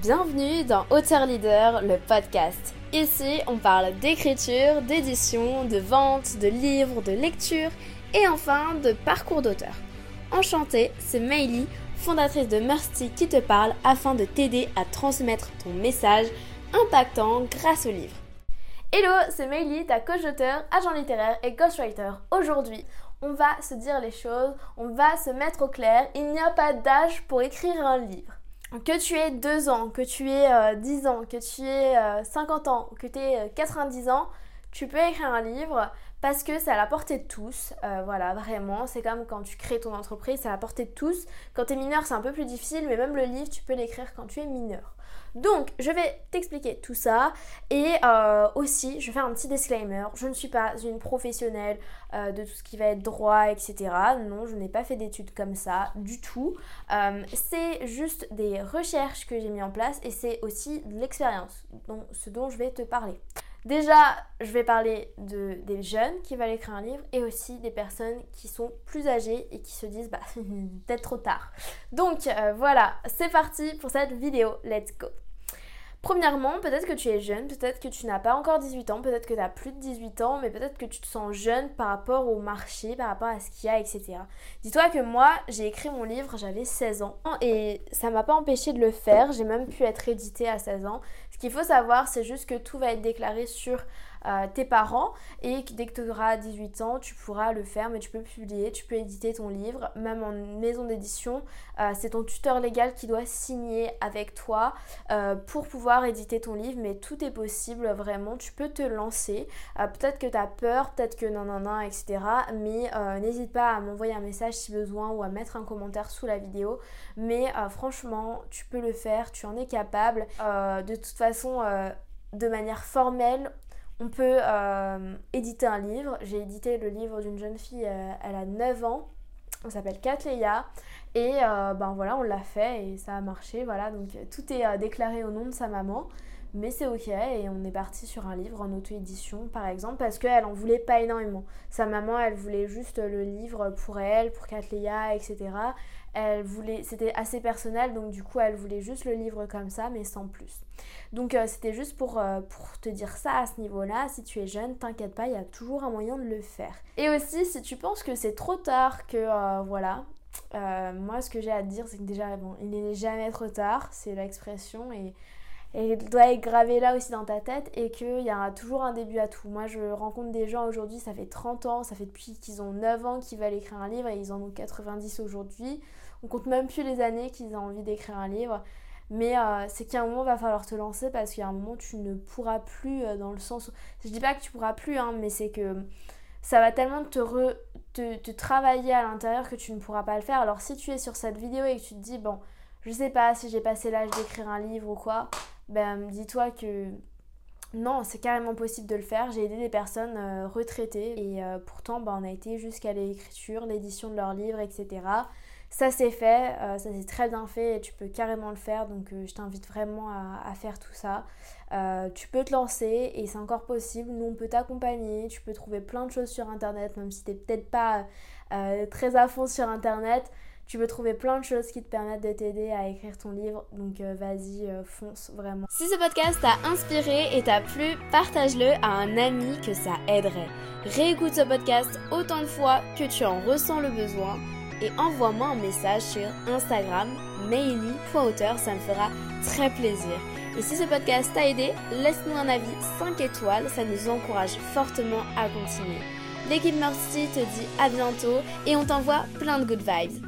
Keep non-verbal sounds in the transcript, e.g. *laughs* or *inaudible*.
Bienvenue dans Auteur Leader, le podcast. Ici, on parle d'écriture, d'édition, de vente, de livres, de lecture et enfin de parcours d'auteur. Enchantée, c'est Meili, fondatrice de Mercy qui te parle afin de t'aider à transmettre ton message impactant grâce au livre. Hello, c'est Meili, ta coach d'auteur, agent littéraire et ghostwriter. Aujourd'hui, on va se dire les choses, on va se mettre au clair. Il n'y a pas d'âge pour écrire un livre. Que tu aies 2 ans, que tu aies 10 ans, que tu aies 50 ans, que tu aies 90 ans, tu peux écrire un livre parce que c'est à la portée de tous. Euh, voilà, vraiment. C'est comme quand tu crées ton entreprise, c'est à la portée de tous. Quand tu es mineur, c'est un peu plus difficile, mais même le livre, tu peux l'écrire quand tu es mineur. Donc, je vais t'expliquer tout ça. Et euh, aussi, je vais faire un petit disclaimer. Je ne suis pas une professionnelle euh, de tout ce qui va être droit, etc. Non, je n'ai pas fait d'études comme ça du tout. c'est juste des recherches que j'ai mis en place et c'est aussi de l'expérience, ce dont je vais te parler. Déjà, je vais parler de, des jeunes qui veulent écrire un livre et aussi des personnes qui sont plus âgées et qui se disent bah *laughs* peut-être trop tard. Donc euh, voilà, c'est parti pour cette vidéo. Let's go Premièrement, peut-être que tu es jeune, peut-être que tu n'as pas encore 18 ans, peut-être que tu as plus de 18 ans, mais peut-être que tu te sens jeune par rapport au marché, par rapport à ce qu'il y a, etc. Dis-toi que moi, j'ai écrit mon livre, j'avais 16 ans et ça m'a pas empêché de le faire, j'ai même pu être édité à 16 ans. Ce qu'il faut savoir, c'est juste que tout va être déclaré sur tes parents et dès que tu auras 18 ans, tu pourras le faire, mais tu peux publier, tu peux éditer ton livre, même en maison d'édition. Euh, c'est ton tuteur légal qui doit signer avec toi euh, pour pouvoir éditer ton livre, mais tout est possible vraiment, tu peux te lancer. Euh, peut-être que tu as peur, peut-être que non, non, non, etc. Mais n'hésite pas à m'envoyer un message si besoin ou à mettre un commentaire sous la vidéo. Mais franchement, tu peux le faire, tu en es capable. de toute façon, de manière formelle, on peut euh, éditer un livre. J'ai édité le livre d'une jeune fille, euh, elle a 9 ans. On s'appelle Katleya. Et euh, ben voilà, on l'a fait et ça a marché. Voilà, donc tout est déclaré au nom de sa maman. Mais c'est ok et on est parti sur un livre en auto-édition par exemple parce qu'elle en voulait pas énormément. Sa maman elle voulait juste le livre pour elle, pour Katleya, etc. Elle voulait, c'était assez personnel, donc du coup, elle voulait juste le livre comme ça, mais sans plus. Donc euh, c'était juste pour, euh, pour te dire ça à ce niveau-là. Si tu es jeune, t'inquiète pas, il y a toujours un moyen de le faire. Et aussi, si tu penses que c'est trop tard, que euh, voilà, moi ce que j'ai à te dire, c'est que déjà, bon, il n'est jamais trop tard, c'est l'expression, et et il doit être gravé là aussi dans ta tête et qu'il y a toujours un début à tout. Moi je rencontre des gens aujourd'hui, ça fait 30 ans, ça fait depuis qu'ils ont 9 ans qu'ils veulent écrire un livre et ils en ont 90 aujourd'hui. On compte même plus les années qu'ils ont envie d'écrire un livre. Mais euh, c'est qu'à un moment, il va falloir te lancer parce qu'il y a un moment, tu ne pourras plus euh, dans le sens... Où... Je dis pas que tu pourras plus, hein, mais c'est que ça va tellement te, te, te travailler à l'intérieur que tu ne pourras pas le faire. Alors si tu es sur cette vidéo et que tu te dis, bon, je sais pas si j'ai passé l'âge d'écrire un livre ou quoi, ben dis-toi que non, c'est carrément possible de le faire. J'ai aidé des personnes euh, retraitées et euh, pourtant ben, on a été jusqu'à l'écriture, l'édition de leurs livres, etc. Ça c'est fait, euh, ça c'est très bien fait et tu peux carrément le faire donc je t'invite vraiment à, faire tout ça. tu peux te lancer et c'est encore possible, nous on peut t'accompagner, tu peux trouver plein de choses sur internet même si t'es peut-être pas très à fond sur internet. Tu peux trouver plein de choses qui te permettent de t'aider à écrire ton livre. Donc euh, vas-y, euh, fonce vraiment. Si ce podcast t'a inspiré et t'a plu, partage-le à un ami que ça aiderait. Réécoute ce podcast autant de fois que tu en ressens le besoin et envoie-moi un message sur Instagram maily.auteur, ça me fera très plaisir. Et si ce podcast t'a aidé, laisse-nous un avis 5 étoiles, ça nous encourage fortement à continuer. L'équipe Mercy te dit à bientôt et on t'envoie plein de good vibes.